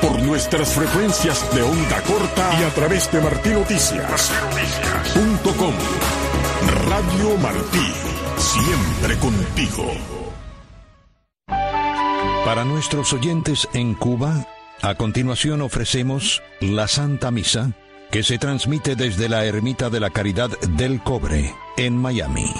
Por nuestras frecuencias de onda corta y a través de martinoticias.com. Radio Martí, siempre contigo. Para nuestros oyentes en Cuba, a continuación ofrecemos la Santa Misa que se transmite desde la Ermita de la Caridad del Cobre en Miami.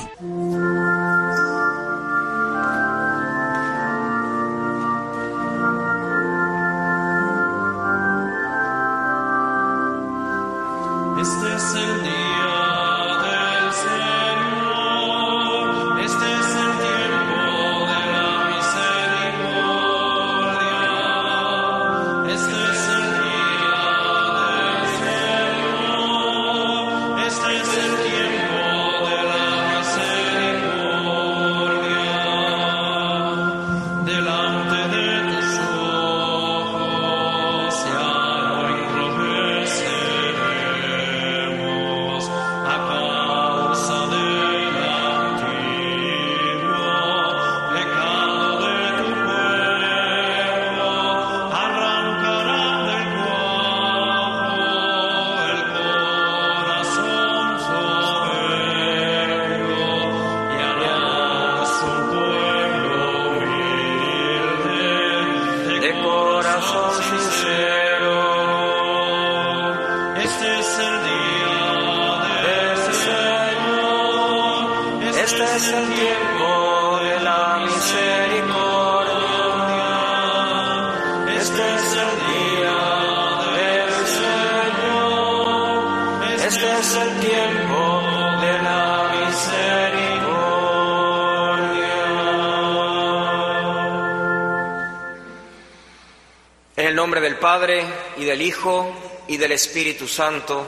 Padre y del Hijo y del Espíritu Santo.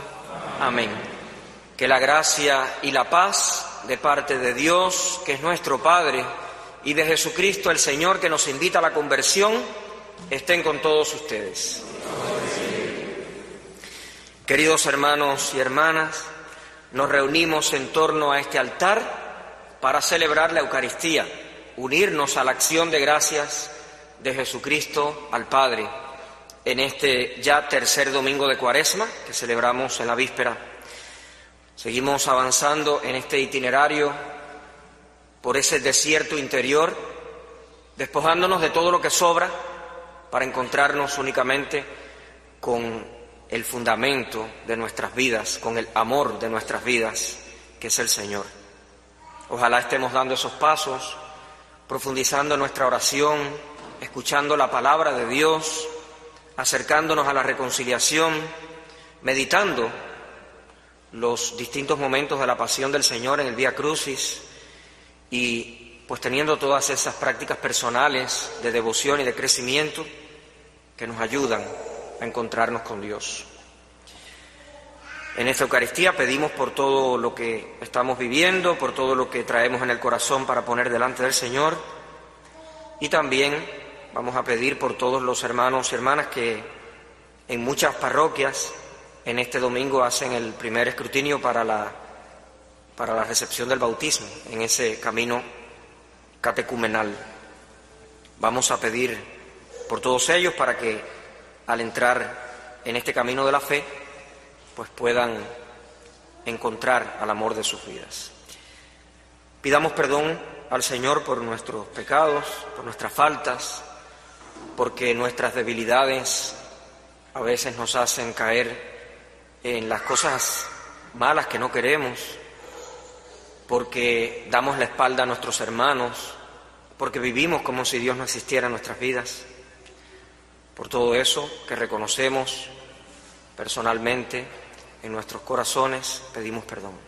Amén. Que la gracia y la paz de parte de Dios, que es nuestro Padre, y de Jesucristo el Señor, que nos invita a la conversión, estén con todos ustedes. Queridos hermanos y hermanas, nos reunimos en torno a este altar para celebrar la Eucaristía, unirnos a la acción de gracias de Jesucristo al Padre en este ya tercer domingo de Cuaresma que celebramos en la víspera. Seguimos avanzando en este itinerario por ese desierto interior, despojándonos de todo lo que sobra para encontrarnos únicamente con el fundamento de nuestras vidas, con el amor de nuestras vidas, que es el Señor. Ojalá estemos dando esos pasos, profundizando nuestra oración, escuchando la palabra de Dios, acercándonos a la reconciliación, meditando los distintos momentos de la pasión del Señor en el Vía Crucis y pues teniendo todas esas prácticas personales de devoción y de crecimiento que nos ayudan a encontrarnos con Dios. En esta Eucaristía pedimos por todo lo que estamos viviendo, por todo lo que traemos en el corazón para poner delante del Señor y también Vamos a pedir por todos los hermanos y hermanas que en muchas parroquias en este domingo hacen el primer escrutinio para la, para la recepción del bautismo en ese camino catecumenal. Vamos a pedir por todos ellos para que al entrar en este camino de la fe, pues puedan encontrar al amor de sus vidas. Pidamos perdón al Señor por nuestros pecados, por nuestras faltas, porque nuestras debilidades a veces nos hacen caer en las cosas malas que no queremos, porque damos la espalda a nuestros hermanos, porque vivimos como si Dios no existiera en nuestras vidas. Por todo eso que reconocemos personalmente en nuestros corazones, pedimos perdón.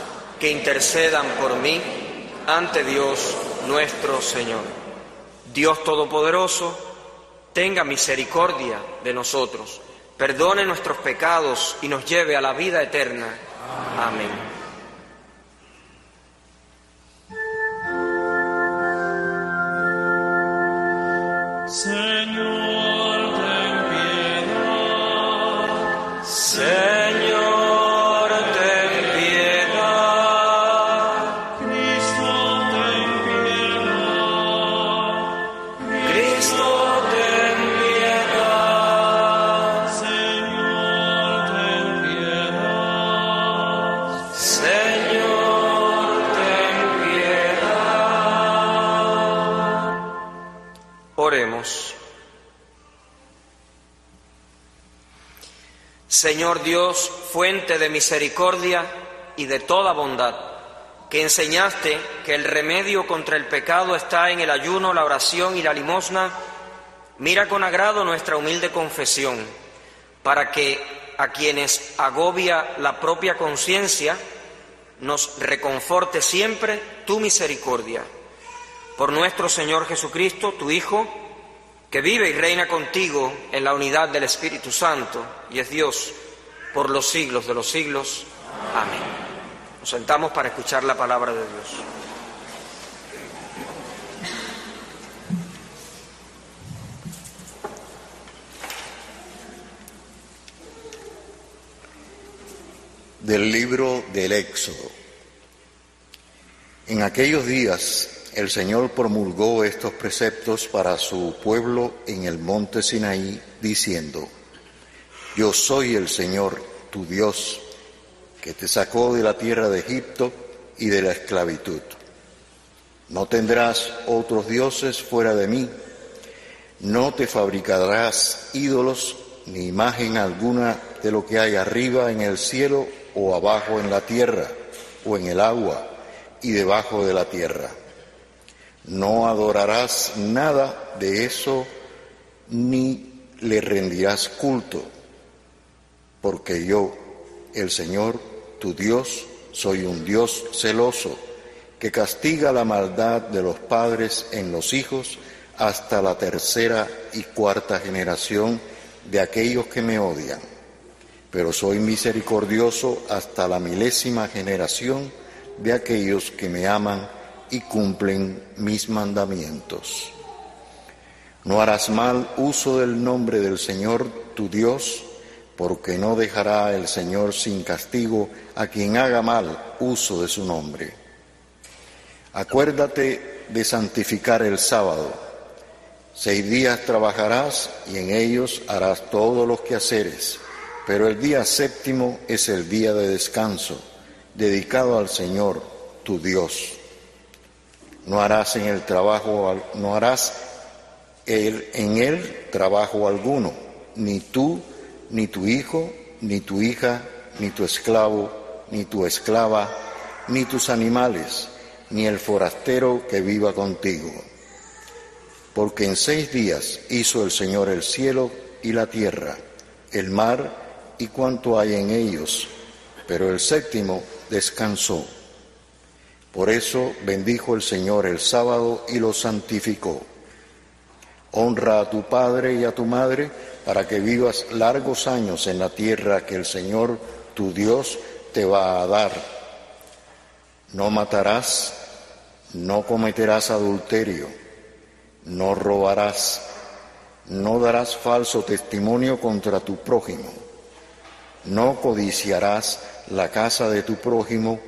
que intercedan por mí ante Dios nuestro Señor. Dios Todopoderoso, tenga misericordia de nosotros, perdone nuestros pecados y nos lleve a la vida eterna. Amén. Señor Dios, fuente de misericordia y de toda bondad, que enseñaste que el remedio contra el pecado está en el ayuno, la oración y la limosna, mira con agrado nuestra humilde confesión, para que a quienes agobia la propia conciencia, nos reconforte siempre tu misericordia. Por nuestro Señor Jesucristo, tu Hijo, que vive y reina contigo en la unidad del Espíritu Santo y es Dios por los siglos de los siglos. Amén. Nos sentamos para escuchar la palabra de Dios. Del libro del Éxodo. En aquellos días el Señor promulgó estos preceptos para su pueblo en el monte Sinaí, diciendo, Yo soy el Señor, tu Dios, que te sacó de la tierra de Egipto y de la esclavitud. No tendrás otros dioses fuera de mí, no te fabricarás ídolos ni imagen alguna de lo que hay arriba en el cielo o abajo en la tierra o en el agua y debajo de la tierra no adorarás nada de eso ni le rendirás culto, porque yo, el Señor, tu Dios, soy un Dios celoso, que castiga la maldad de los padres en los hijos hasta la tercera y cuarta generación de aquellos que me odian. Pero soy misericordioso hasta la milésima generación de aquellos que me aman y cumplen mis mandamientos. No harás mal uso del nombre del Señor tu Dios, porque no dejará el Señor sin castigo a quien haga mal uso de su nombre. Acuérdate de santificar el sábado. Seis días trabajarás y en ellos harás todos los quehaceres, pero el día séptimo es el día de descanso, dedicado al Señor tu Dios no harás en el trabajo, no harás en él trabajo alguno, ni tú, ni tu hijo, ni tu hija, ni tu esclavo, ni tu esclava, ni tus animales, ni el forastero que viva contigo. Porque en seis días hizo el Señor el cielo y la tierra, el mar y cuanto hay en ellos, pero el séptimo descansó. Por eso bendijo el Señor el sábado y lo santificó. Honra a tu padre y a tu madre para que vivas largos años en la tierra que el Señor tu Dios te va a dar. No matarás, no cometerás adulterio, no robarás, no darás falso testimonio contra tu prójimo, no codiciarás la casa de tu prójimo,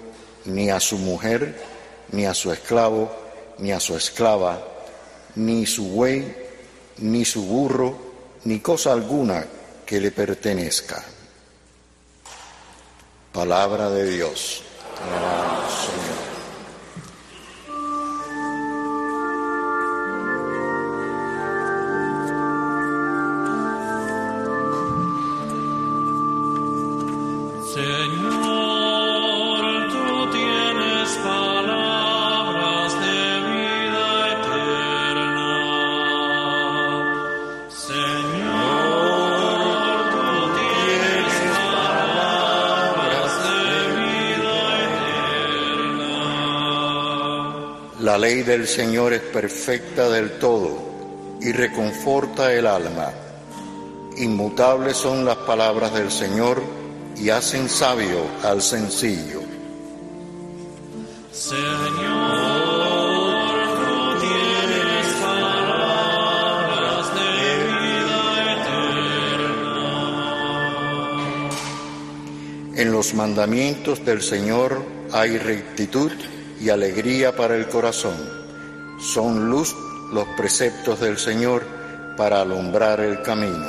ni a su mujer, ni a su esclavo, ni a su esclava, ni su buey, ni su burro, ni cosa alguna que le pertenezca. Palabra de Dios. La del Señor es perfecta del todo y reconforta el alma. Inmutables son las palabras del Señor y hacen sabio al sencillo. En los mandamientos del Señor hay rectitud y alegría para el corazón. Son luz los preceptos del Señor para alumbrar el camino.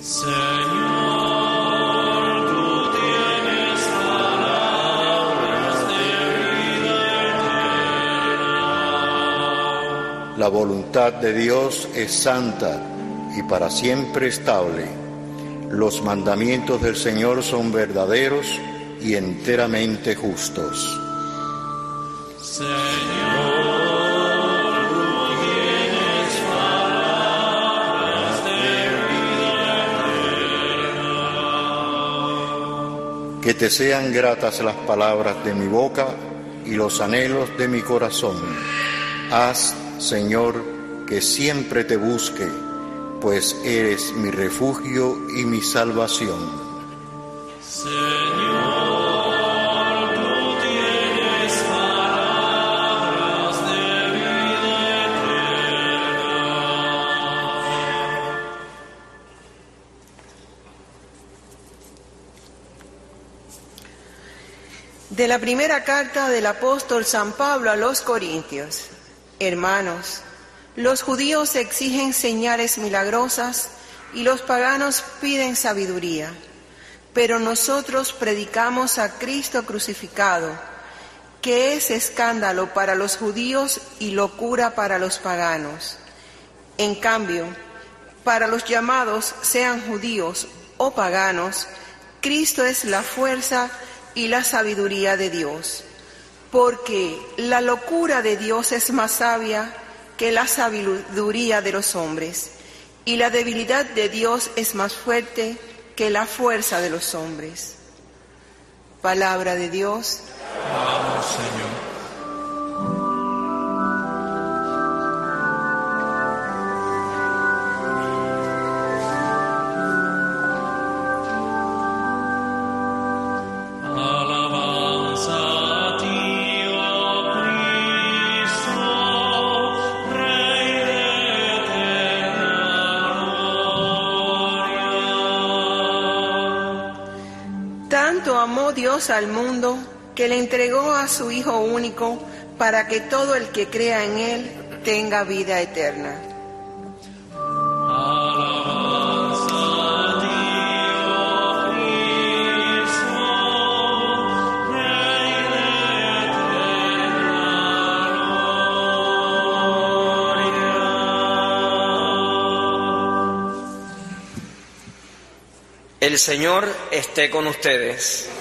Señor, tú tienes palabras de vida La voluntad de Dios es santa y para siempre estable los mandamientos del Señor son verdaderos y enteramente justos. Que te sean gratas las palabras de mi boca y los anhelos de mi corazón. Haz, Señor, que siempre te busque pues eres mi refugio y mi salvación. Señor, De la primera carta del apóstol San Pablo a los Corintios. Hermanos, los judíos exigen señales milagrosas y los paganos piden sabiduría, pero nosotros predicamos a Cristo crucificado, que es escándalo para los judíos y locura para los paganos. En cambio, para los llamados, sean judíos o paganos, Cristo es la fuerza y la sabiduría de Dios, porque la locura de Dios es más sabia que la sabiduría de los hombres, y la debilidad de Dios es más fuerte que la fuerza de los hombres. Palabra de Dios. Vamos, Señor. Dios al mundo que le entregó a su Hijo único para que todo el que crea en Él tenga vida eterna. El Señor esté con ustedes.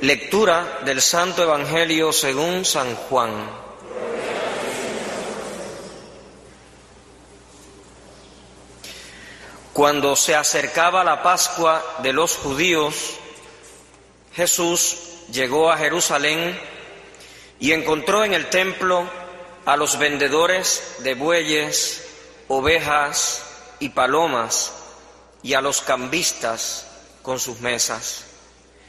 Lectura del Santo Evangelio según San Juan. Cuando se acercaba la Pascua de los judíos, Jesús llegó a Jerusalén y encontró en el templo a los vendedores de bueyes, ovejas y palomas y a los cambistas con sus mesas.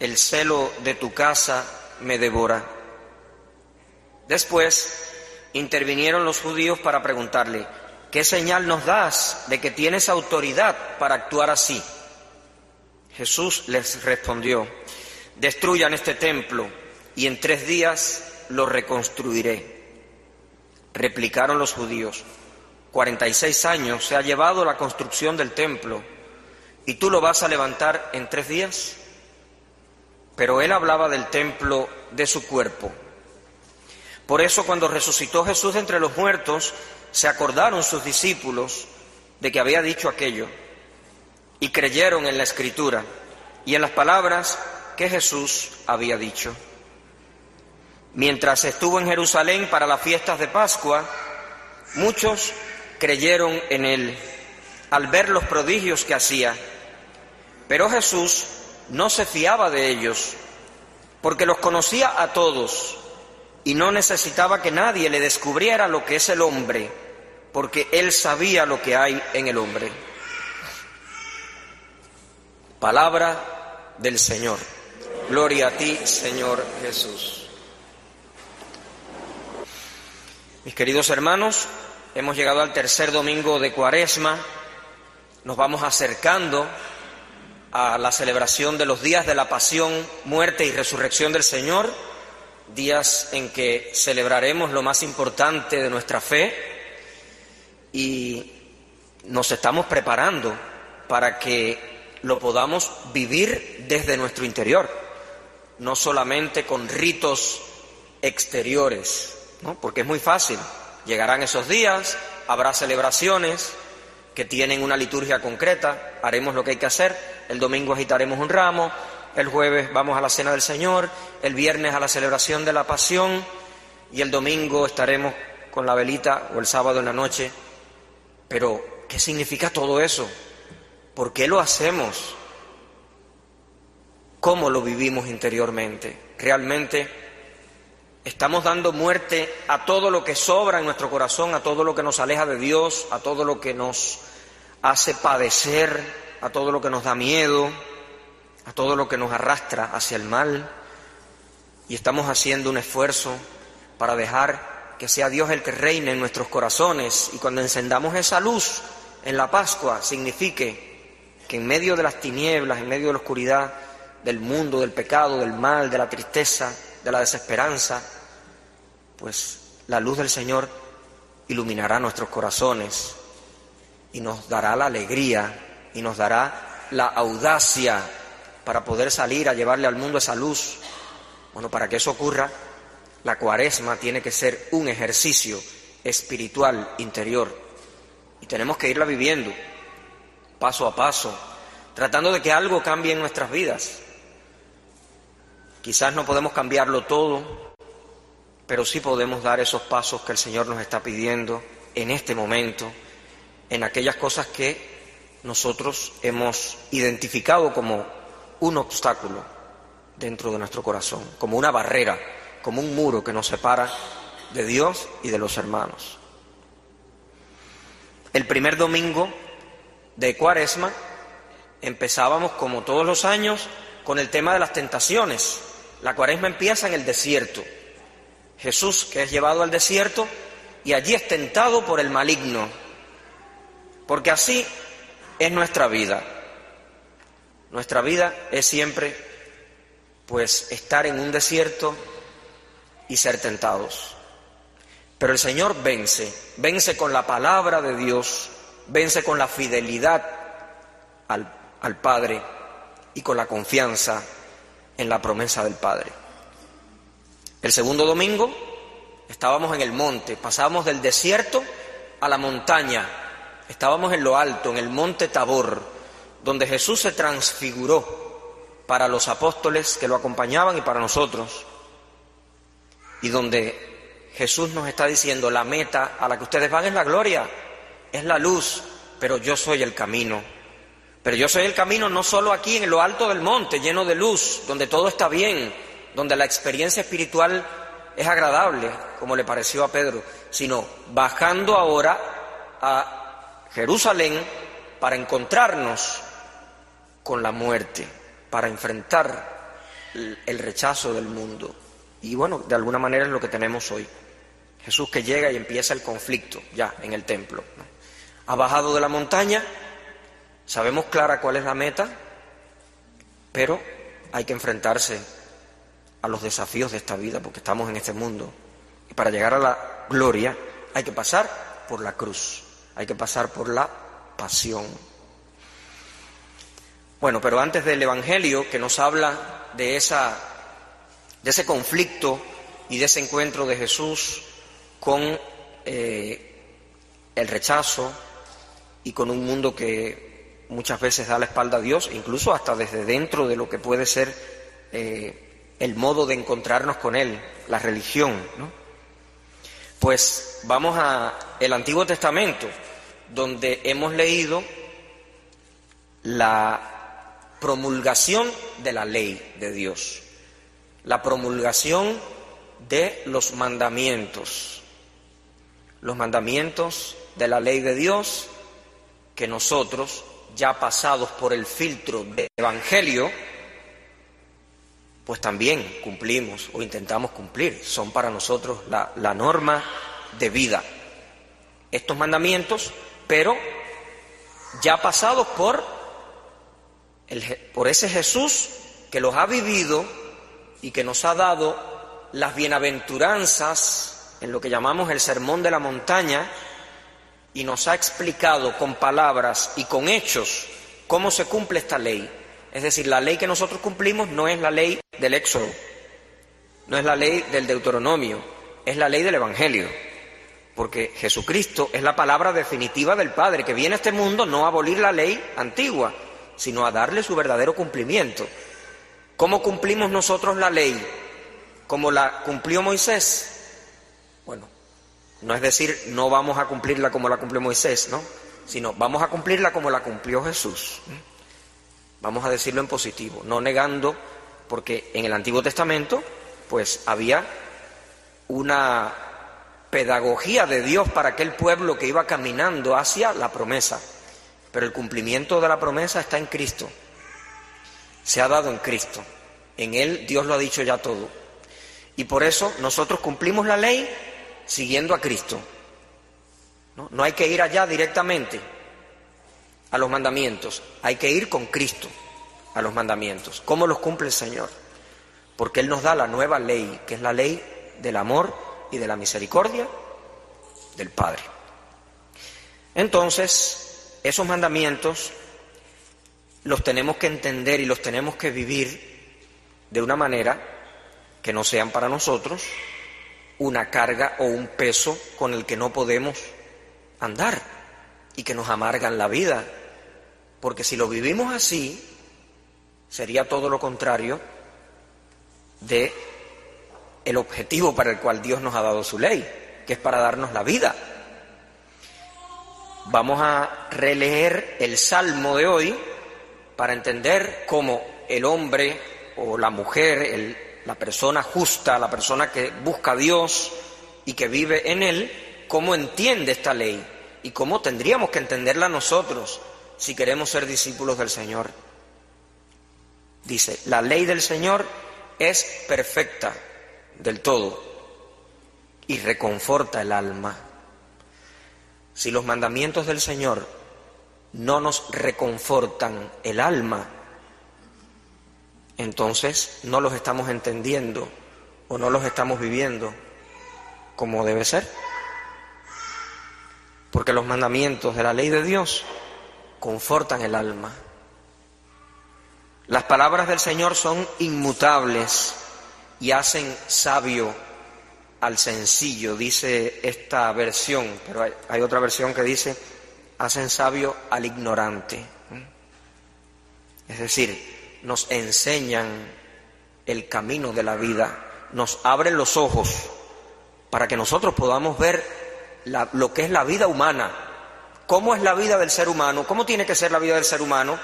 el celo de tu casa me devora. Después intervinieron los judíos para preguntarle, ¿qué señal nos das de que tienes autoridad para actuar así? Jesús les respondió, destruyan este templo y en tres días lo reconstruiré. Replicaron los judíos, cuarenta y seis años se ha llevado la construcción del templo y tú lo vas a levantar en tres días pero él hablaba del templo de su cuerpo. Por eso cuando resucitó Jesús entre los muertos, se acordaron sus discípulos de que había dicho aquello y creyeron en la escritura y en las palabras que Jesús había dicho. Mientras estuvo en Jerusalén para las fiestas de Pascua, muchos creyeron en él al ver los prodigios que hacía. Pero Jesús no se fiaba de ellos, porque los conocía a todos y no necesitaba que nadie le descubriera lo que es el hombre, porque él sabía lo que hay en el hombre. Palabra del Señor. Gloria a ti, Señor Jesús. Mis queridos hermanos, hemos llegado al tercer domingo de Cuaresma, nos vamos acercando a la celebración de los días de la pasión, muerte y resurrección del Señor días en que celebraremos lo más importante de nuestra fe y nos estamos preparando para que lo podamos vivir desde nuestro interior, no solamente con ritos exteriores, porque es muy fácil. Llegarán esos días, habrá celebraciones que tienen una liturgia concreta, haremos lo que hay que hacer, el domingo agitaremos un ramo, el jueves vamos a la cena del Señor, el viernes a la celebración de la pasión y el domingo estaremos con la velita o el sábado en la noche. Pero, ¿qué significa todo eso? ¿Por qué lo hacemos? ¿Cómo lo vivimos interiormente? ¿Realmente estamos dando muerte a todo lo que sobra en nuestro corazón, a todo lo que nos aleja de Dios, a todo lo que nos hace padecer, a todo lo que nos da miedo? a todo lo que nos arrastra hacia el mal y estamos haciendo un esfuerzo para dejar que sea Dios el que reine en nuestros corazones y cuando encendamos esa luz en la Pascua signifique que en medio de las tinieblas, en medio de la oscuridad del mundo, del pecado, del mal, de la tristeza, de la desesperanza, pues la luz del Señor iluminará nuestros corazones y nos dará la alegría y nos dará la audacia para poder salir a llevarle al mundo esa luz. Bueno, para que eso ocurra, la cuaresma tiene que ser un ejercicio espiritual interior y tenemos que irla viviendo paso a paso, tratando de que algo cambie en nuestras vidas. Quizás no podemos cambiarlo todo, pero sí podemos dar esos pasos que el Señor nos está pidiendo en este momento, en aquellas cosas que nosotros hemos identificado como un obstáculo dentro de nuestro corazón, como una barrera, como un muro que nos separa de Dios y de los hermanos. El primer domingo de Cuaresma empezábamos, como todos los años, con el tema de las tentaciones. La Cuaresma empieza en el desierto. Jesús, que es llevado al desierto, y allí es tentado por el maligno, porque así es nuestra vida. Nuestra vida es siempre, pues, estar en un desierto y ser tentados. Pero el Señor vence, vence con la palabra de Dios, vence con la fidelidad al, al Padre y con la confianza en la promesa del Padre. El segundo domingo estábamos en el monte, pasábamos del desierto a la montaña, estábamos en lo alto, en el monte Tabor, donde Jesús se transfiguró para los apóstoles que lo acompañaban y para nosotros, y donde Jesús nos está diciendo, la meta a la que ustedes van es la gloria, es la luz, pero yo soy el camino. Pero yo soy el camino no solo aquí en lo alto del monte, lleno de luz, donde todo está bien, donde la experiencia espiritual es agradable, como le pareció a Pedro, sino bajando ahora a Jerusalén para encontrarnos con la muerte, para enfrentar el rechazo del mundo. Y bueno, de alguna manera es lo que tenemos hoy. Jesús que llega y empieza el conflicto ya en el templo. Ha bajado de la montaña, sabemos clara cuál es la meta, pero hay que enfrentarse a los desafíos de esta vida porque estamos en este mundo. Y para llegar a la gloria hay que pasar por la cruz, hay que pasar por la pasión. Bueno, pero antes del Evangelio que nos habla de, esa, de ese conflicto y de ese encuentro de Jesús con eh, el rechazo y con un mundo que muchas veces da la espalda a Dios, incluso hasta desde dentro de lo que puede ser eh, el modo de encontrarnos con Él, la religión. Pues vamos a el Antiguo Testamento, donde hemos leído la promulgación de la ley de Dios, la promulgación de los mandamientos, los mandamientos de la ley de Dios que nosotros, ya pasados por el filtro del Evangelio, pues también cumplimos o intentamos cumplir. Son para nosotros la, la norma de vida. Estos mandamientos, pero ya pasados por, el, por ese Jesús que los ha vivido y que nos ha dado las bienaventuranzas en lo que llamamos el sermón de la montaña y nos ha explicado con palabras y con hechos cómo se cumple esta ley. Es decir, la ley que nosotros cumplimos no es la ley del Éxodo, no es la ley del Deuteronomio, es la ley del Evangelio. Porque Jesucristo es la palabra definitiva del Padre, que viene a este mundo no a abolir la ley antigua, sino a darle su verdadero cumplimiento. ¿Cómo cumplimos nosotros la ley? como la cumplió Moisés? Bueno, no es decir, no vamos a cumplirla como la cumplió Moisés, ¿no? Sino vamos a cumplirla como la cumplió Jesús. Vamos a decirlo en positivo, no negando, porque en el Antiguo Testamento, pues había una pedagogía de Dios para aquel pueblo que iba caminando hacia la promesa. Pero el cumplimiento de la promesa está en Cristo. Se ha dado en Cristo. En Él Dios lo ha dicho ya todo. Y por eso nosotros cumplimos la ley siguiendo a Cristo. ¿no? hay que ir allá directamente a los mandamientos, hay que ir con Cristo a los mandamientos. ¿Cómo los cumple el Señor? Porque Él nos da la nueva ley, que es la ley del amor y de la misericordia del Padre. Entonces, esos mandamientos los tenemos que entender y los tenemos que vivir de una manera que no sean para nosotros una carga o un peso con el que no podemos andar y que nos amargan la vida. Porque si lo vivimos así, sería todo lo contrario de el objetivo para el cual Dios nos ha dado su ley, que es para darnos la vida. Vamos a releer el salmo de hoy para entender cómo el hombre o la mujer, el la persona justa, la persona que busca a Dios y que vive en Él, cómo entiende esta ley y cómo tendríamos que entenderla nosotros si queremos ser discípulos del Señor. Dice, la ley del Señor es perfecta del todo y reconforta el alma. Si los mandamientos del Señor no nos reconfortan el alma, entonces no los estamos entendiendo o no los estamos viviendo como debe ser. Porque los mandamientos de la ley de Dios confortan el alma. Las palabras del Señor son inmutables y hacen sabio al sencillo, dice esta versión, pero hay, otra versión que dice, hacen sabio al ignorante. Es decir, nos enseñan el camino de la vida, nos abren los ojos para que nosotros podamos ver lo que es la vida humana, cómo es la vida del ser humano, cómo tiene que ser la vida del ser humano,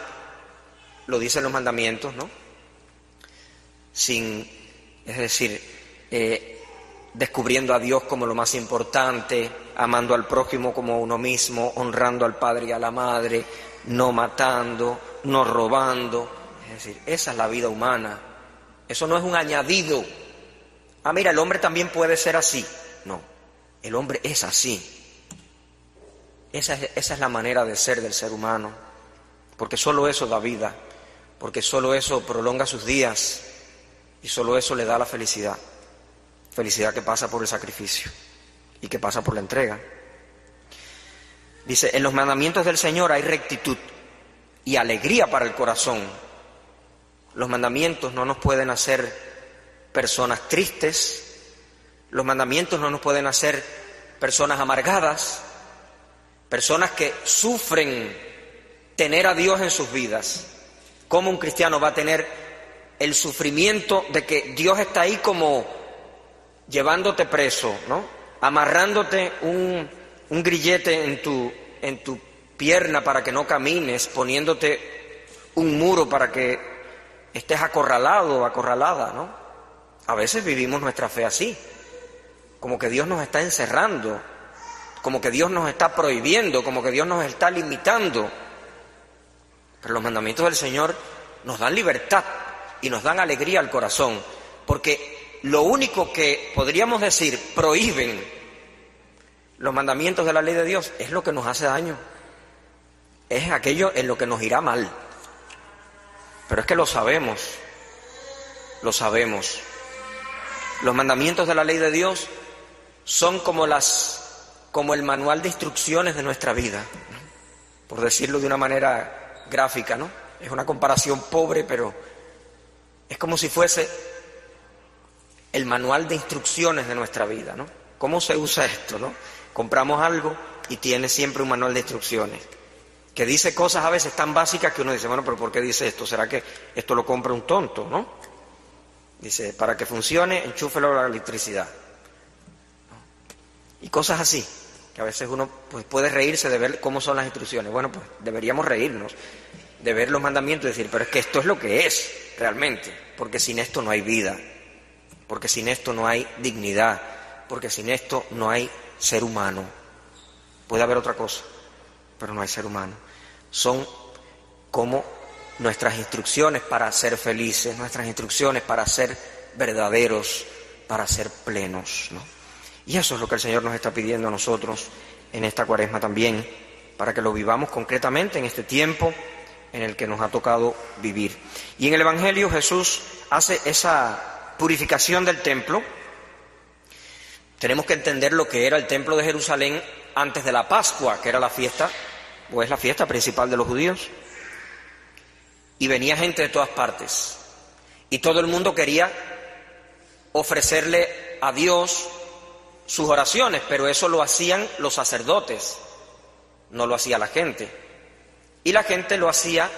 lo dicen los mandamientos, ¿no? Sin, es decir, eh, descubriendo a Dios como lo más importante, amando al prójimo como uno mismo, honrando al padre y a la madre, no matando, no robando, es decir, esa es la vida humana. Eso no es un añadido. Ah, mira, el hombre también puede ser así. No, el hombre es así. Esa es, esa es la manera de ser del ser humano. Porque solo eso da vida. Porque solo eso prolonga sus días. Y solo eso le da la felicidad. Felicidad que pasa por el sacrificio y que pasa por la entrega. Dice, en los mandamientos del Señor hay rectitud y alegría para el corazón los mandamientos no nos pueden hacer personas tristes, Los mandamientos no nos pueden hacer personas amargadas, personas que sufren tener a Dios en sus vidas. ¿Cómo un cristiano va a tener el sufrimiento de que Dios está ahí como llevándote preso, ¿no? Amarrándote un, un grillete en tu, en tu pierna para que no camines, poniéndote un muro para que estés acorralado o acorralada, ¿no? A veces vivimos nuestra fe así, como que Dios nos está encerrando, como que Dios nos está prohibiendo, como que Dios nos está limitando. Pero los mandamientos del Señor nos dan libertad y nos dan alegría al corazón, porque lo único que podríamos decir prohíben los mandamientos de la ley de Dios es lo que nos hace daño, es aquello en lo que nos irá mal. Pero es que lo sabemos, lo sabemos. Los mandamientos de la ley de Dios son como las como el manual de instrucciones de nuestra vida, por decirlo de una manera gráfica, ¿no? Es una comparación pobre, pero es como si fuese el manual de instrucciones de nuestra vida, ¿no? ¿Cómo se usa esto, no? Compramos algo y tiene siempre un manual de instrucciones que dice cosas a veces tan básicas que uno dice, bueno, pero ¿por qué dice esto? ¿Será que esto lo compra un tonto, no? Dice, para que funcione, enchúfelo a la electricidad. Y cosas así, que a veces uno pues, puede reírse de ver cómo son las instrucciones. Bueno, pues deberíamos reírnos de ver los mandamientos y decir, pero es que esto es lo que es realmente, porque sin esto no hay vida, porque sin esto no hay dignidad, porque sin esto no hay ser humano. Puede haber otra cosa, pero no hay ser humano son como nuestras instrucciones para ser felices, nuestras instrucciones para ser verdaderos, para ser plenos. ¿no? Y eso es lo que el Señor nos está pidiendo a nosotros en esta cuaresma también, para que lo vivamos concretamente en este tiempo en el que nos ha tocado vivir. Y en el Evangelio Jesús hace esa purificación del templo. Tenemos que entender lo que era el templo de Jerusalén antes de la Pascua, que era la fiesta o es la fiesta principal de los judíos. Y venía gente de todas partes. Y todo el mundo quería ofrecerle a Dios sus oraciones, pero eso lo hacían los sacerdotes, no lo hacía la gente. Y la gente lo hacía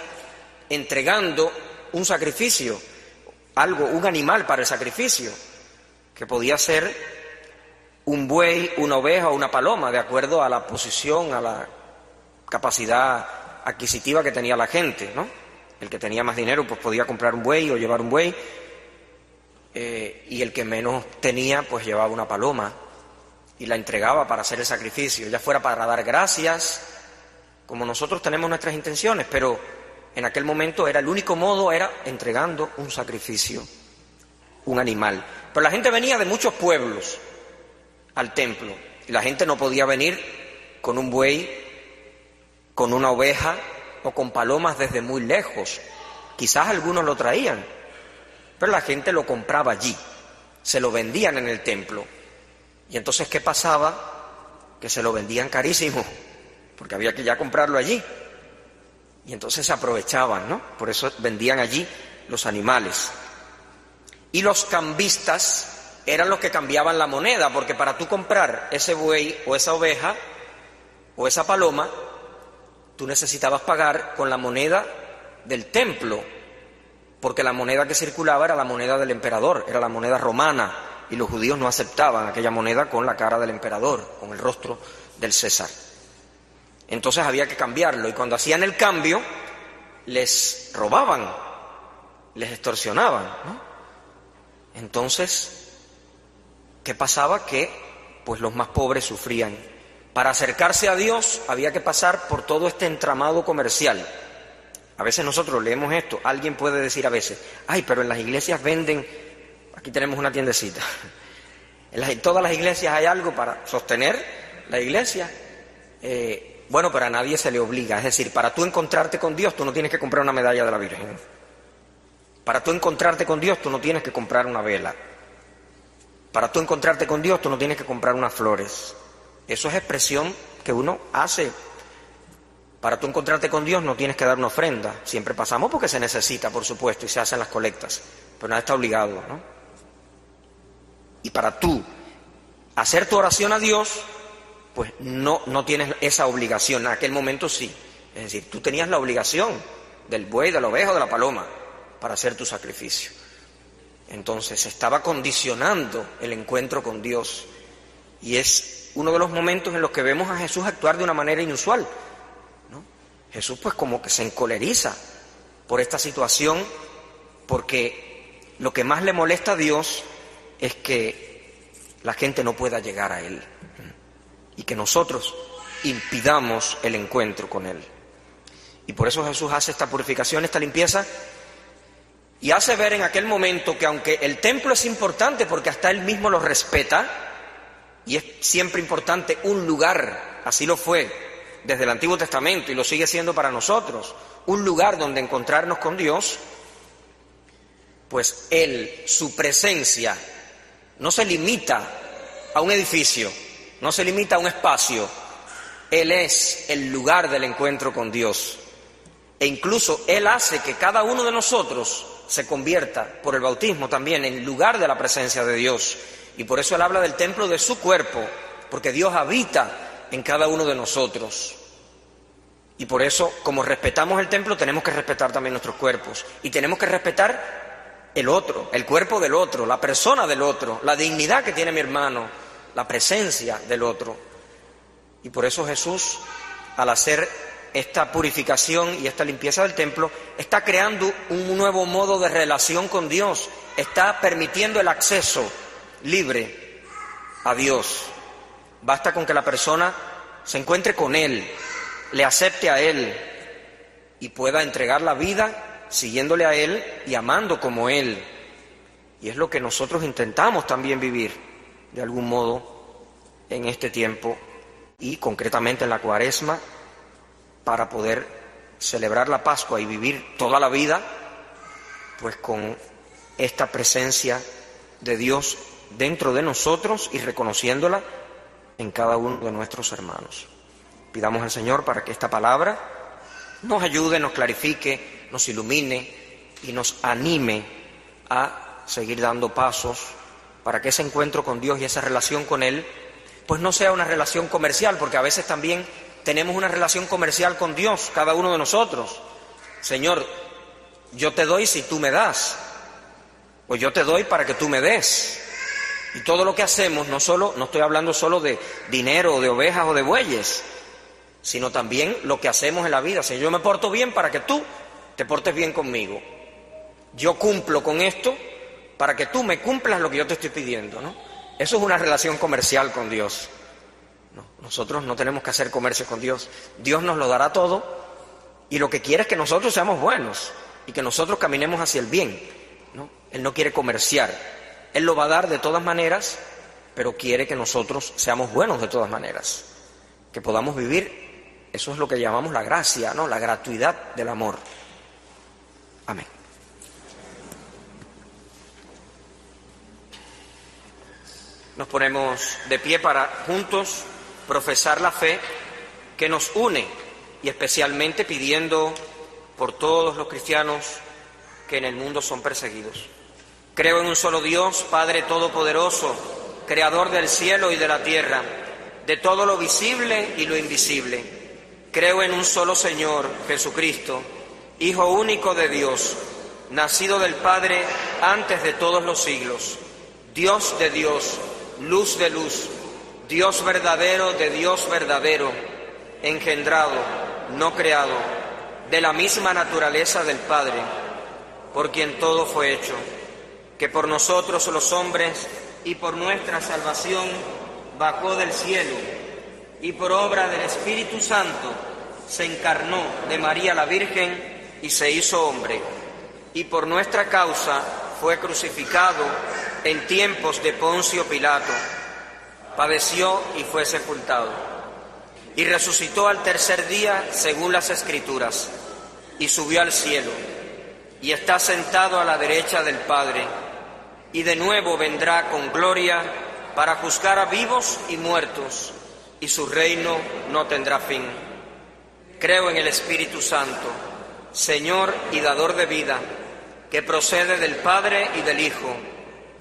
entregando un sacrificio, algo, un animal para el sacrificio, que podía ser un buey, una oveja o una paloma, de acuerdo a la posición, a la capacidad adquisitiva que tenía la gente, ¿no? El que tenía más dinero pues podía comprar un buey o llevar un buey eh, y el que menos tenía pues llevaba una paloma y la entregaba para hacer el sacrificio, ya fuera para dar gracias, como nosotros tenemos nuestras intenciones, pero en aquel momento era el único modo, era entregando un sacrificio, un animal. Pero la gente venía de muchos pueblos al templo y la gente no podía venir con un buey con una oveja o con palomas desde muy lejos. Quizás algunos lo traían, pero la gente lo compraba allí, se lo vendían en el templo. Y entonces, ¿qué pasaba? Que se lo vendían carísimo, porque había que ya comprarlo allí. Y entonces se aprovechaban, ¿no? Por eso vendían allí los animales. Y los cambistas eran los que cambiaban la moneda, porque para tú comprar ese buey o esa oveja o esa paloma, tú necesitabas pagar con la moneda del templo, porque la moneda que circulaba era la moneda del emperador, era la moneda romana, y los judíos no aceptaban aquella moneda con la cara del emperador, con el rostro del César. Entonces había que cambiarlo, y cuando hacían el cambio, les robaban, les extorsionaban. Entonces, ¿qué pasaba? Que pues los más pobres sufrían para acercarse a Dios había que pasar por todo este entramado comercial. A veces nosotros leemos esto, alguien puede decir a veces, ay, pero en las iglesias venden, aquí tenemos una tiendecita, en, todas las iglesias hay algo para sostener la iglesia. Eh, bueno, pero a nadie se le obliga, es decir, para tú encontrarte con Dios tú no tienes que comprar una medalla de la Virgen. Para tú encontrarte con Dios tú no tienes que comprar una vela. Para tú encontrarte con Dios tú no tienes que comprar unas flores. Eso es expresión que uno hace. Para tú encontrarte con Dios no tienes que dar una ofrenda. Siempre pasamos porque se necesita, por supuesto, y se hacen las colectas. Pero nada está obligado, ¿no? Y para tú hacer tu oración a Dios, pues no, no tienes esa obligación. En aquel momento sí. Es decir, tú tenías la obligación del buey, del ovejo, de la paloma, para hacer tu sacrificio. Entonces estaba condicionando el encuentro con Dios. Y es uno de los momentos en los que vemos a Jesús actuar de una manera inusual. Jesús pues como que se encoleriza por esta situación porque lo que más le molesta a Dios es que la gente no pueda llegar a Él y que nosotros impidamos el encuentro con Él. Y por eso Jesús hace esta purificación, esta limpieza, y hace ver en aquel momento que aunque el templo es importante porque hasta Él mismo lo respeta, y es siempre importante un lugar, así lo fue desde el Antiguo Testamento y lo sigue siendo para nosotros, un lugar donde encontrarnos con Dios, pues Él, su presencia, no se limita a un edificio, no se limita a un espacio, Él es el lugar del encuentro con Dios. E incluso Él hace que cada uno de nosotros se convierta por el bautismo también en lugar de la presencia de Dios. Y por eso Él habla del templo de su cuerpo, porque Dios habita en cada uno de nosotros. Y por eso, como respetamos el templo, tenemos que respetar también nuestros cuerpos. Y tenemos que respetar el otro, el cuerpo del otro, la persona del otro, la dignidad que tiene mi hermano, la presencia del otro. Y por eso Jesús, al hacer esta purificación y esta limpieza del templo, está creando un nuevo modo de relación con Dios, está permitiendo el acceso libre a Dios. Basta con que la persona se encuentre con Él, le acepte a Él y pueda entregar la vida siguiéndole a Él y amando como Él. Y es lo que nosotros intentamos también vivir, de algún modo, en este tiempo y concretamente en la cuaresma, para poder celebrar la Pascua y vivir toda la vida, pues con esta presencia de Dios dentro de nosotros y reconociéndola en cada uno de nuestros hermanos. Pidamos al Señor para que esta palabra nos ayude, nos clarifique, nos ilumine y nos anime a seguir dando pasos para que ese encuentro con Dios y esa relación con Él, pues no sea una relación comercial, porque a veces también tenemos una relación comercial con Dios, cada uno de nosotros. Señor, yo te doy si tú me das, o yo te doy para que tú me des. Y todo lo que hacemos, no solo, no estoy hablando solo de dinero, o de ovejas o de bueyes, sino también lo que hacemos en la vida. Si yo me porto bien para que tú te portes bien conmigo. Yo cumplo con esto para que tú me cumplas lo que yo te estoy pidiendo, ¿no? Eso es una relación comercial con Dios. nosotros no tenemos que hacer comercio con Dios. Dios nos lo dará todo y lo que quiere es que nosotros seamos buenos y que nosotros caminemos hacia el bien. ¿no? Él no quiere comerciar. Él lo va a dar de todas maneras, pero quiere que nosotros seamos buenos de todas maneras. Que podamos vivir eso es lo que llamamos la gracia, ¿no? La gratuidad del amor. Amén. Nos ponemos de pie para juntos profesar la fe que nos une y especialmente pidiendo por todos los cristianos que en el mundo son perseguidos. Creo en un solo Dios, Padre Todopoderoso, Creador del cielo y de la tierra, de todo lo visible y lo invisible Creo en un solo Señor, Jesucristo, Hijo único de Dios, nacido del Padre antes de todos los siglos, Dios de Dios, luz de luz, Dios verdadero de Dios verdadero, engendrado, no creado, de la misma naturaleza del Padre, por quien todo fue hecho, que por nosotros los hombres y por nuestra salvación bajó del cielo y por obra del Espíritu Santo se encarnó de María la Virgen y se hizo hombre, y por nuestra causa fue crucificado en tiempos de Poncio Pilato, padeció y fue sepultado, y resucitó al tercer día según las Escrituras, y subió al cielo, y está sentado a la derecha del Padre, y de nuevo vendrá con gloria para juzgar a vivos y muertos y su reino no tendrá fin. Creo en el Espíritu Santo, Señor y dador de vida, que procede del Padre y del Hijo,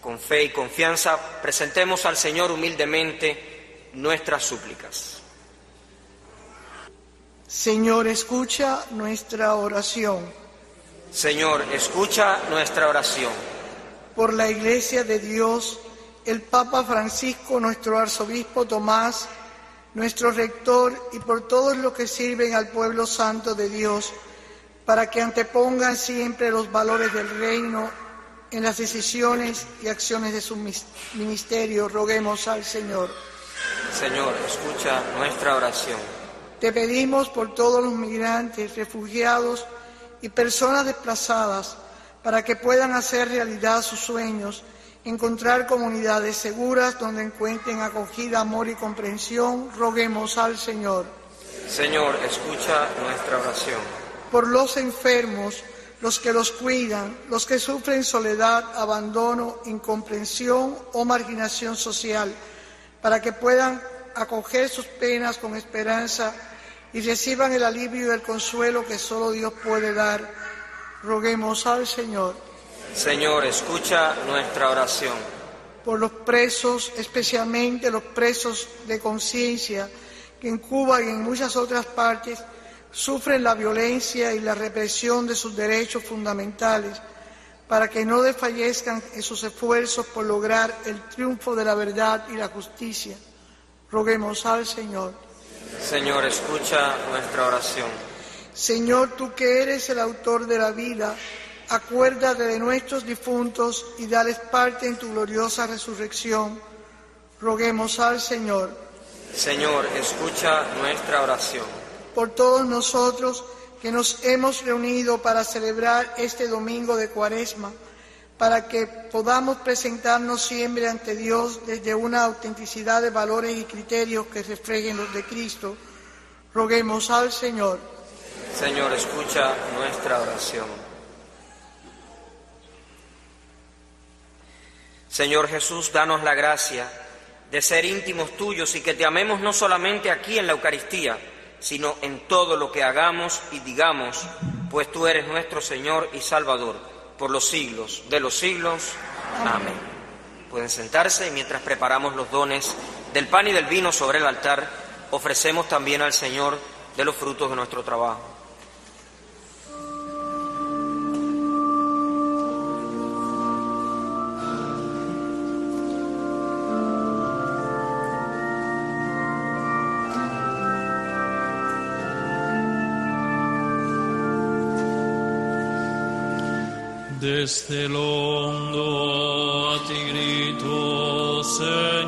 Con fe y confianza presentemos al Señor humildemente nuestras súplicas. Señor, escucha nuestra oración. Señor, escucha nuestra oración. Por la Iglesia de Dios, el Papa Francisco, nuestro arzobispo Tomás, nuestro rector y por todos los que sirven al pueblo santo de Dios, para que antepongan siempre los valores del reino en las decisiones y acciones de su ministerio, roguemos al Señor. Señor, escucha nuestra oración. Te pedimos por todos los migrantes, refugiados y personas desplazadas, para que puedan hacer realidad sus sueños encontrar comunidades seguras donde encuentren acogida, amor y comprensión, roguemos al Señor. Señor, escucha nuestra oración. Por los enfermos, los que los cuidan, los que sufren soledad, abandono, incomprensión o marginación social, para que puedan acoger sus penas con esperanza y reciban el alivio y el consuelo que solo Dios puede dar. Roguemos al Señor. Señor, escucha nuestra oración. Por los presos, especialmente los presos de conciencia, que en Cuba y en muchas otras partes sufren la violencia y la represión de sus derechos fundamentales, para que no desfallezcan en sus esfuerzos por lograr el triunfo de la verdad y la justicia. Roguemos al Señor. Señor, escucha nuestra oración. Señor, tú que eres el autor de la vida, acuérdate de nuestros difuntos y dales parte en tu gloriosa resurrección. Roguemos al Señor. Señor, escucha nuestra oración. Por todos nosotros que nos hemos reunido para celebrar este domingo de Cuaresma, para que podamos presentarnos siempre ante Dios desde una autenticidad de valores y criterios que reflejen los de Cristo, roguemos al Señor. Señor, escucha nuestra oración. Señor Jesús, danos la gracia de ser íntimos tuyos y que te amemos no solamente aquí en la Eucaristía, sino en todo lo que hagamos y digamos, pues tú eres nuestro Señor y Salvador por los siglos de los siglos. Amén. Pueden sentarse y mientras preparamos los dones del pan y del vino sobre el altar, ofrecemos también al Señor de los frutos de nuestro trabajo. Desde el hondo a ti grito, Señor,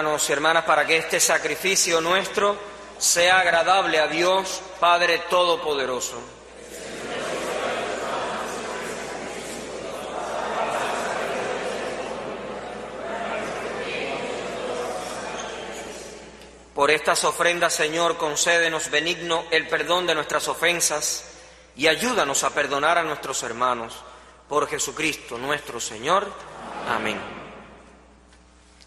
hermanos y hermanas para que este sacrificio nuestro sea agradable a Dios, Padre Todopoderoso. Por estas ofrendas, Señor, concédenos benigno el perdón de nuestras ofensas y ayúdanos a perdonar a nuestros hermanos. Por Jesucristo nuestro Señor. Amén.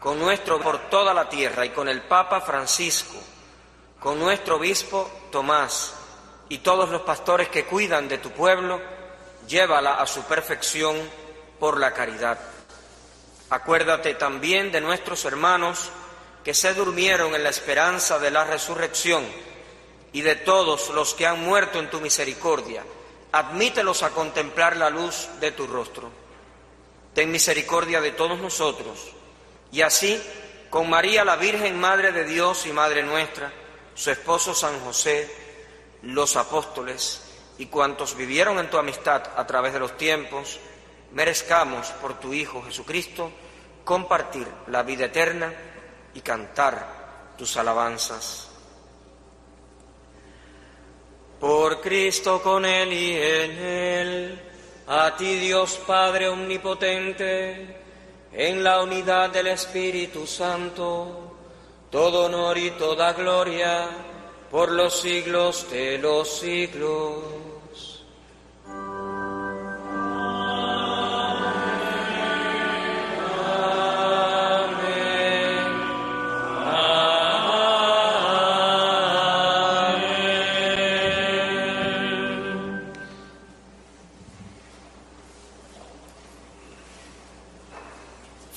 con nuestro por toda la tierra y con el Papa Francisco, con nuestro obispo Tomás y todos los pastores que cuidan de tu pueblo, llévala a su perfección por la caridad. Acuérdate también de nuestros hermanos que se durmieron en la esperanza de la resurrección y de todos los que han muerto en tu misericordia, admítelos a contemplar la luz de tu rostro. Ten misericordia de todos nosotros, y así, con María la Virgen, Madre de Dios y Madre nuestra, su esposo San José, los apóstoles y cuantos vivieron en tu amistad a través de los tiempos, merezcamos por tu Hijo Jesucristo compartir la vida eterna y cantar tus alabanzas. Por Cristo con Él y en Él, a ti Dios Padre Omnipotente, en la unidad del Espíritu Santo, todo honor y toda gloria por los siglos de los siglos.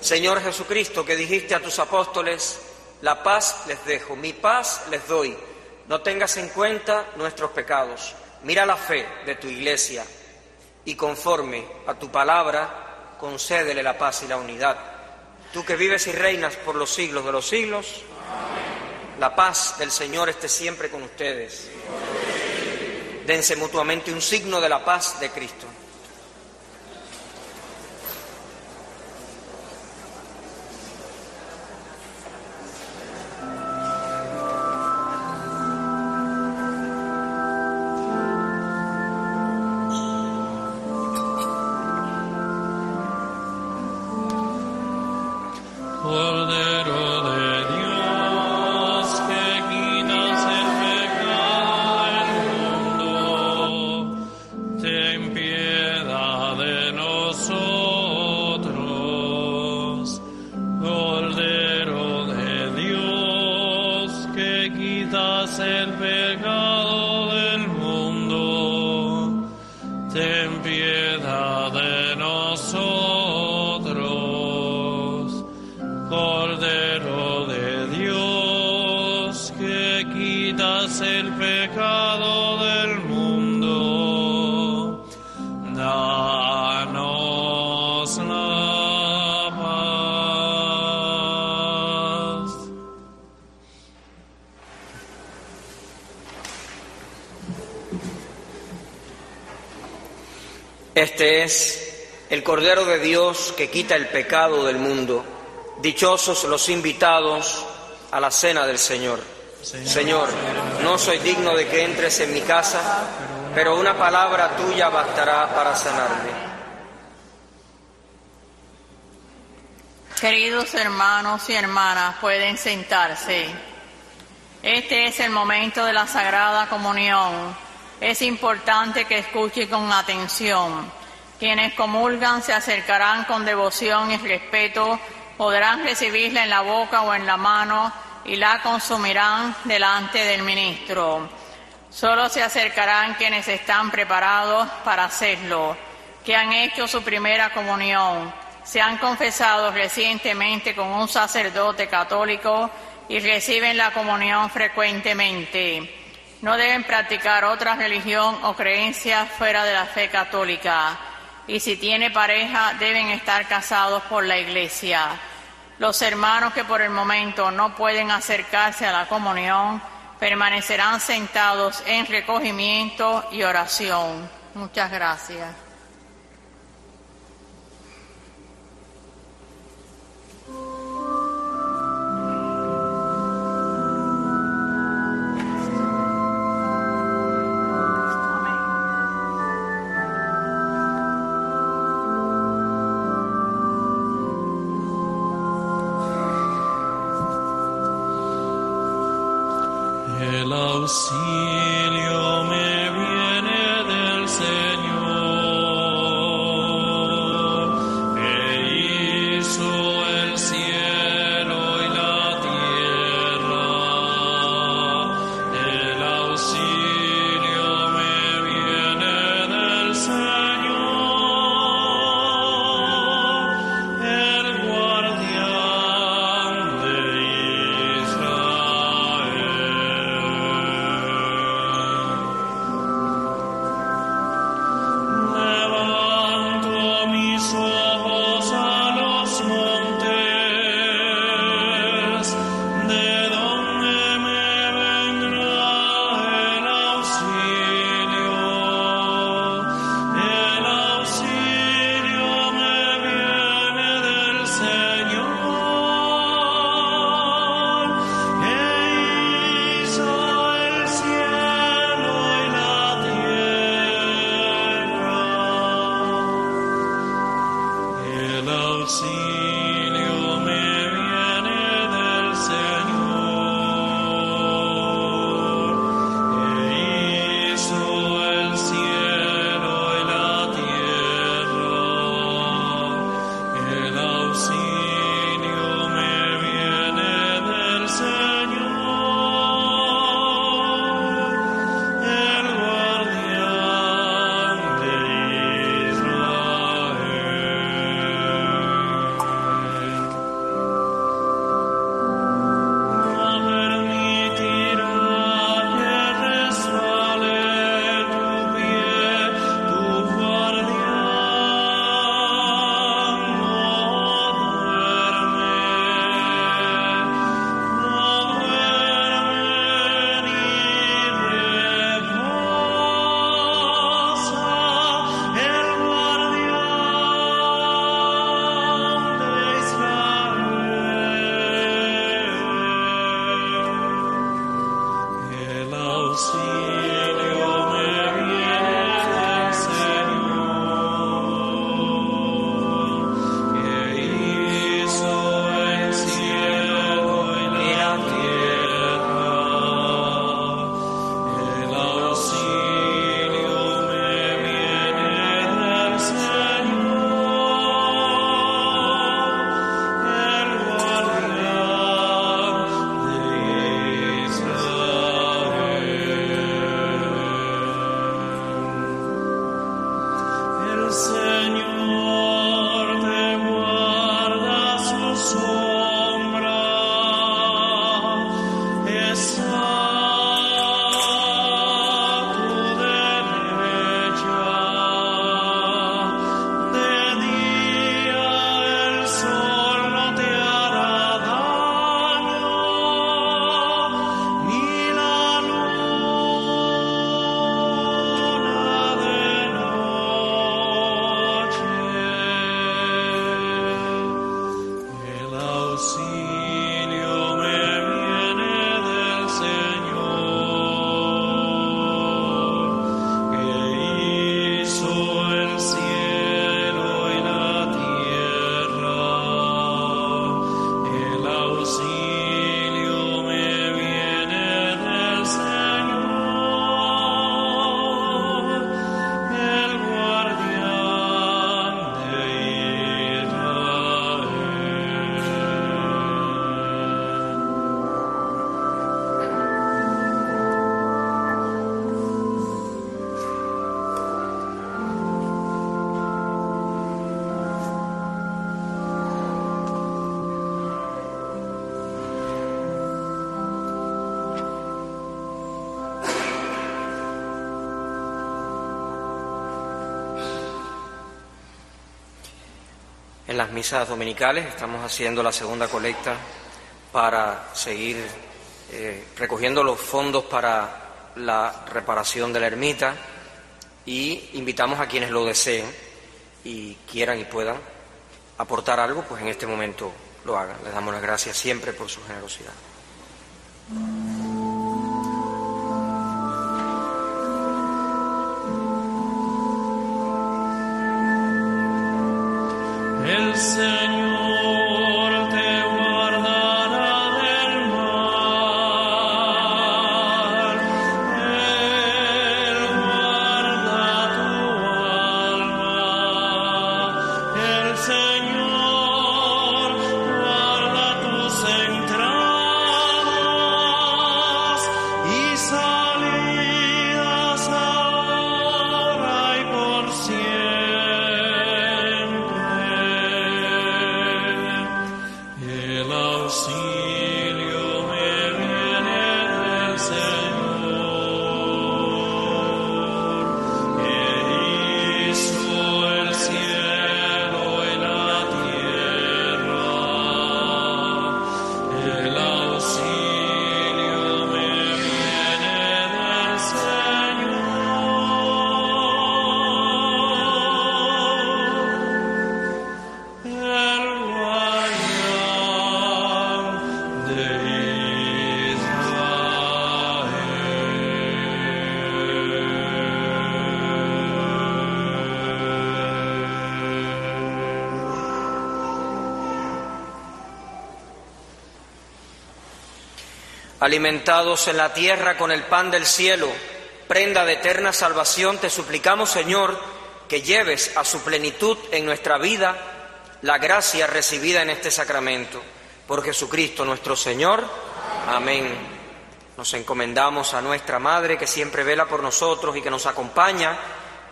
Señor Jesucristo, que dijiste a tus apóstoles, la paz les dejo, mi paz les doy. No tengas en cuenta nuestros pecados. Mira la fe de tu iglesia y conforme a tu palabra, concédele la paz y la unidad. Tú que vives y reinas por los siglos de los siglos, la paz del Señor esté siempre con ustedes. Dense mutuamente un signo de la paz de Cristo. Cordero de Dios que quita el pecado del mundo. Dichosos los invitados a la cena del Señor. Señor, no soy digno de que entres en mi casa, pero una palabra tuya bastará para sanarme. Queridos hermanos y hermanas, pueden sentarse. Este es el momento de la Sagrada Comunión. Es importante que escuche con atención. Quienes comulgan se acercarán con devoción y respeto, podrán recibirla en la boca o en la mano y la consumirán delante del ministro. Solo se acercarán quienes están preparados para hacerlo, que han hecho su primera comunión, se han confesado recientemente con un sacerdote católico y reciben la comunión frecuentemente. No deben practicar otra religión o creencia fuera de la fe católica y si tiene pareja deben estar casados por la iglesia. Los hermanos que por el momento no pueden acercarse a la comunión permanecerán sentados en recogimiento y oración. Muchas gracias. see las misas dominicales. Estamos haciendo la segunda colecta para seguir eh, recogiendo los fondos para la reparación de la ermita y invitamos a quienes lo deseen y quieran y puedan aportar algo, pues en este momento lo hagan. Les damos las gracias siempre por su generosidad. El Alimentados en la tierra con el pan del cielo, prenda de eterna salvación, te suplicamos, Señor, que lleves a su plenitud en nuestra vida la gracia recibida en este sacramento. Por Jesucristo nuestro Señor. Amén. Nos encomendamos a nuestra Madre que siempre vela por nosotros y que nos acompaña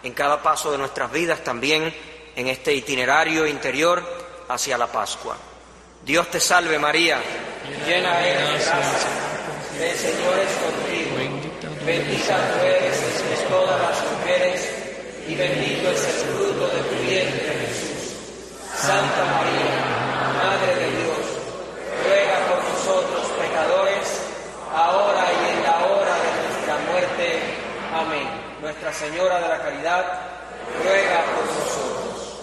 en cada paso de nuestras vidas, también en este itinerario interior hacia la Pascua. Dios te salve María, llena eres de gracia, el Señor es contigo, bendita tú eres entre todas las mujeres y bendito es el fruto de tu vientre Jesús. Santa María, Madre de Dios, ruega por nosotros pecadores, ahora y en la hora de nuestra muerte. Amén. Nuestra Señora de la Caridad, ruega por nosotros.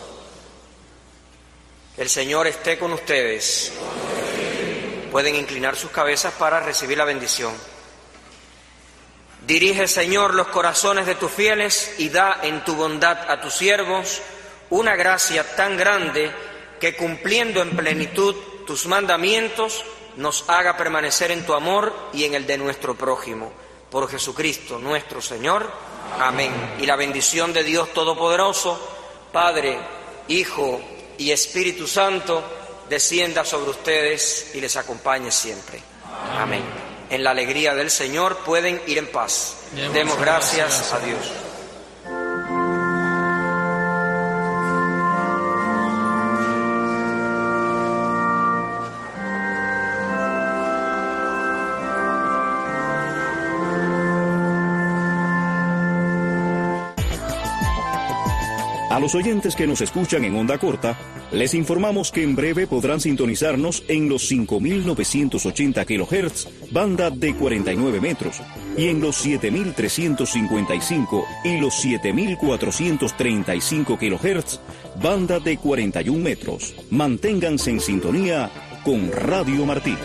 El Señor esté con ustedes. Pueden inclinar sus cabezas para recibir la bendición. Dirige, Señor, los corazones de tus fieles y da en tu bondad a tus siervos una gracia tan grande que cumpliendo en plenitud tus mandamientos nos haga permanecer en tu amor y en el de nuestro prójimo. Por Jesucristo nuestro Señor. Amén. Y la bendición de Dios Todopoderoso, Padre, Hijo y Espíritu Santo, descienda sobre ustedes y les acompañe siempre. Amén. En la alegría del Señor pueden ir en paz. Demos gracias a Dios. Los oyentes que nos escuchan en onda corta, les informamos que en breve podrán sintonizarnos en los 5.980 kHz, banda de 49 metros, y en los 7.355 y los 7.435 kHz, banda de 41 metros. Manténganse en sintonía con Radio Martí.